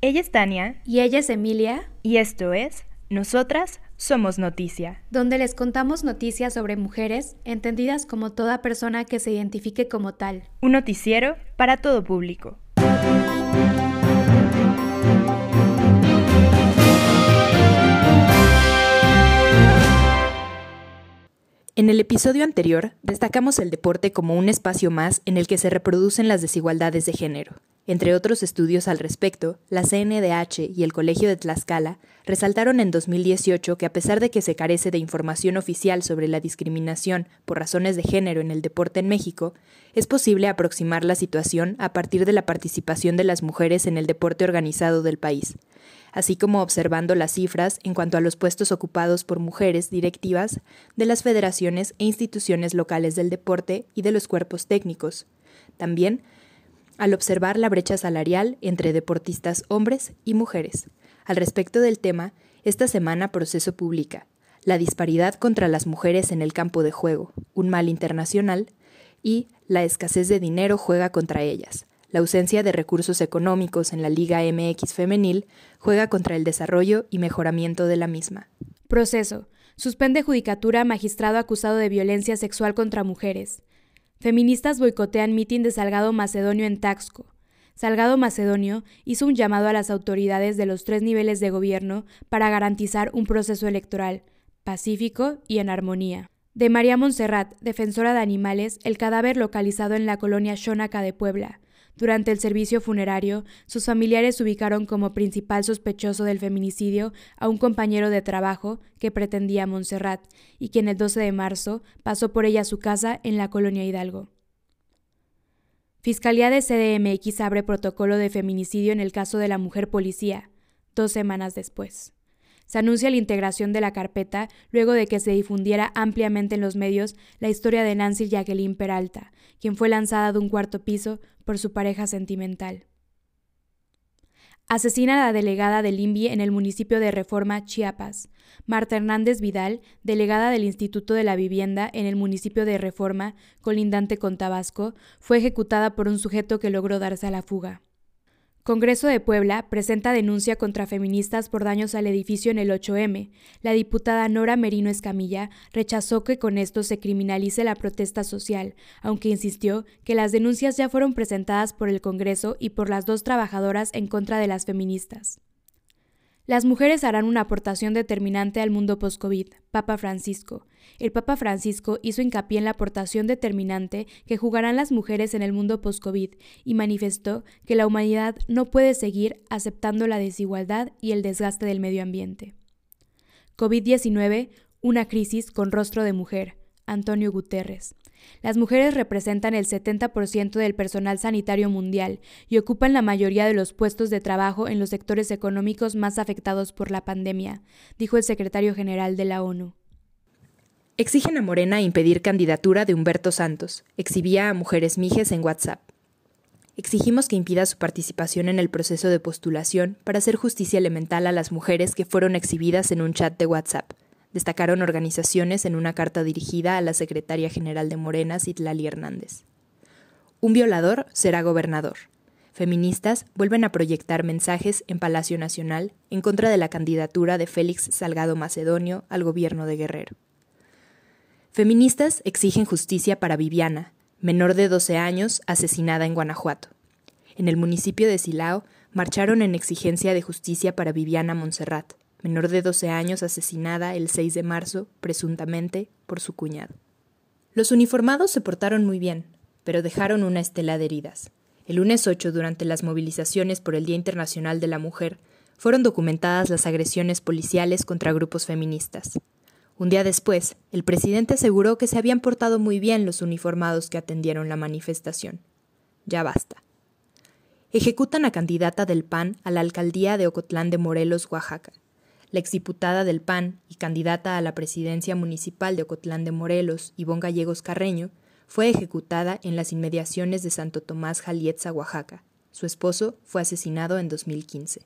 Ella es Tania. Y ella es Emilia. Y esto es Nosotras somos Noticia. Donde les contamos noticias sobre mujeres, entendidas como toda persona que se identifique como tal. Un noticiero para todo público. En el episodio anterior destacamos el deporte como un espacio más en el que se reproducen las desigualdades de género. Entre otros estudios al respecto, la CNDH y el Colegio de Tlaxcala resaltaron en 2018 que a pesar de que se carece de información oficial sobre la discriminación por razones de género en el deporte en México, es posible aproximar la situación a partir de la participación de las mujeres en el deporte organizado del país, así como observando las cifras en cuanto a los puestos ocupados por mujeres directivas de las federaciones e instituciones locales del deporte y de los cuerpos técnicos. También al observar la brecha salarial entre deportistas hombres y mujeres. Al respecto del tema, esta semana Proceso publica La disparidad contra las mujeres en el campo de juego, un mal internacional, y La escasez de dinero juega contra ellas, la ausencia de recursos económicos en la Liga MX femenil juega contra el desarrollo y mejoramiento de la misma. Proceso. Suspende judicatura magistrado acusado de violencia sexual contra mujeres. Feministas boicotean mitin de Salgado Macedonio en Taxco. Salgado Macedonio hizo un llamado a las autoridades de los tres niveles de gobierno para garantizar un proceso electoral pacífico y en armonía. De María Montserrat, defensora de animales, el cadáver localizado en la colonia Xonaca de Puebla. Durante el servicio funerario, sus familiares ubicaron como principal sospechoso del feminicidio a un compañero de trabajo que pretendía Montserrat y quien el 12 de marzo pasó por ella a su casa en la colonia Hidalgo. Fiscalía de CDMX abre protocolo de feminicidio en el caso de la mujer policía, dos semanas después se anuncia la integración de la carpeta luego de que se difundiera ampliamente en los medios la historia de Nancy Jacqueline Peralta, quien fue lanzada de un cuarto piso por su pareja sentimental. Asesina a la delegada del INVI en el municipio de Reforma, Chiapas. Marta Hernández Vidal, delegada del Instituto de la Vivienda en el municipio de Reforma, colindante con Tabasco, fue ejecutada por un sujeto que logró darse a la fuga. Congreso de Puebla presenta denuncia contra feministas por daños al edificio en el 8M. La diputada Nora Merino Escamilla rechazó que con esto se criminalice la protesta social, aunque insistió que las denuncias ya fueron presentadas por el Congreso y por las dos trabajadoras en contra de las feministas. Las mujeres harán una aportación determinante al mundo post-COVID, Papa Francisco. El Papa Francisco hizo hincapié en la aportación determinante que jugarán las mujeres en el mundo post-COVID y manifestó que la humanidad no puede seguir aceptando la desigualdad y el desgaste del medio ambiente. COVID-19, una crisis con rostro de mujer. Antonio Guterres. Las mujeres representan el 70% del personal sanitario mundial y ocupan la mayoría de los puestos de trabajo en los sectores económicos más afectados por la pandemia, dijo el secretario general de la ONU. Exigen a Morena impedir candidatura de Humberto Santos, exhibía a Mujeres Mijes en WhatsApp. Exigimos que impida su participación en el proceso de postulación para hacer justicia elemental a las mujeres que fueron exhibidas en un chat de WhatsApp destacaron organizaciones en una carta dirigida a la secretaria general de Morena, Citlali Hernández. Un violador será gobernador. Feministas vuelven a proyectar mensajes en Palacio Nacional en contra de la candidatura de Félix Salgado Macedonio al gobierno de Guerrero. Feministas exigen justicia para Viviana, menor de 12 años, asesinada en Guanajuato. En el municipio de Silao marcharon en exigencia de justicia para Viviana Montserrat, menor de 12 años asesinada el 6 de marzo, presuntamente, por su cuñado. Los uniformados se portaron muy bien, pero dejaron una estela de heridas. El lunes 8, durante las movilizaciones por el Día Internacional de la Mujer, fueron documentadas las agresiones policiales contra grupos feministas. Un día después, el presidente aseguró que se habían portado muy bien los uniformados que atendieron la manifestación. Ya basta. Ejecutan a candidata del PAN a la alcaldía de Ocotlán de Morelos, Oaxaca la exdiputada del PAN y candidata a la presidencia municipal de Ocotlán de Morelos, Ivonne Gallegos Carreño, fue ejecutada en las inmediaciones de Santo Tomás Jalietza, Oaxaca. Su esposo fue asesinado en 2015.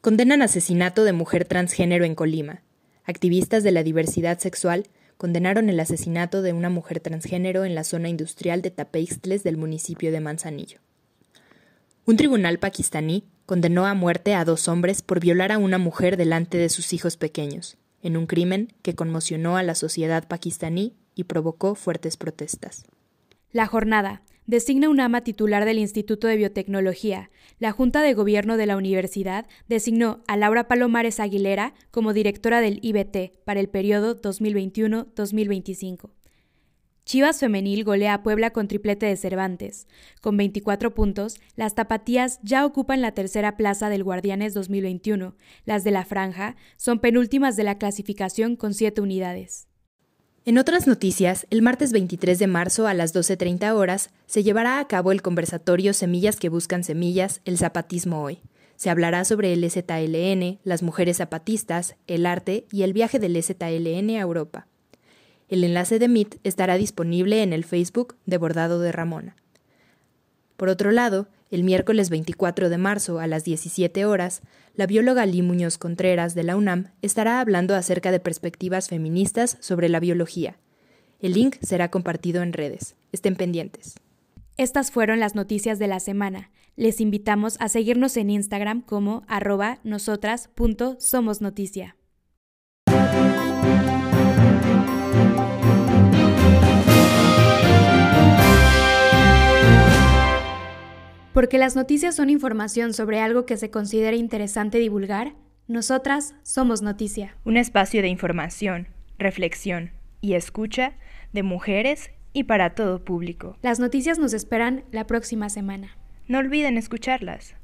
Condenan asesinato de mujer transgénero en Colima. Activistas de la diversidad sexual condenaron el asesinato de una mujer transgénero en la zona industrial de Tapeixtles del municipio de Manzanillo. Un tribunal pakistaní condenó a muerte a dos hombres por violar a una mujer delante de sus hijos pequeños, en un crimen que conmocionó a la sociedad pakistaní y provocó fuertes protestas. La jornada designa un ama titular del Instituto de Biotecnología. La Junta de Gobierno de la Universidad designó a Laura Palomares Aguilera como directora del IBT para el periodo 2021-2025. Chivas Femenil golea a Puebla con triplete de Cervantes. Con 24 puntos, las tapatías ya ocupan la tercera plaza del Guardianes 2021. Las de la franja son penúltimas de la clasificación con 7 unidades. En otras noticias, el martes 23 de marzo a las 12.30 horas se llevará a cabo el conversatorio Semillas que buscan semillas, el zapatismo hoy. Se hablará sobre el ZLN, las mujeres zapatistas, el arte y el viaje del ZLN a Europa. El enlace de Meet estará disponible en el Facebook de Bordado de Ramona. Por otro lado, el miércoles 24 de marzo a las 17 horas, la bióloga Lee Muñoz Contreras de la UNAM estará hablando acerca de perspectivas feministas sobre la biología. El link será compartido en redes. Estén pendientes. Estas fueron las noticias de la semana. Les invitamos a seguirnos en Instagram como arroba nosotras.somosnoticia. Porque las noticias son información sobre algo que se considera interesante divulgar, nosotras somos noticia. Un espacio de información, reflexión y escucha de mujeres y para todo público. Las noticias nos esperan la próxima semana. No olviden escucharlas.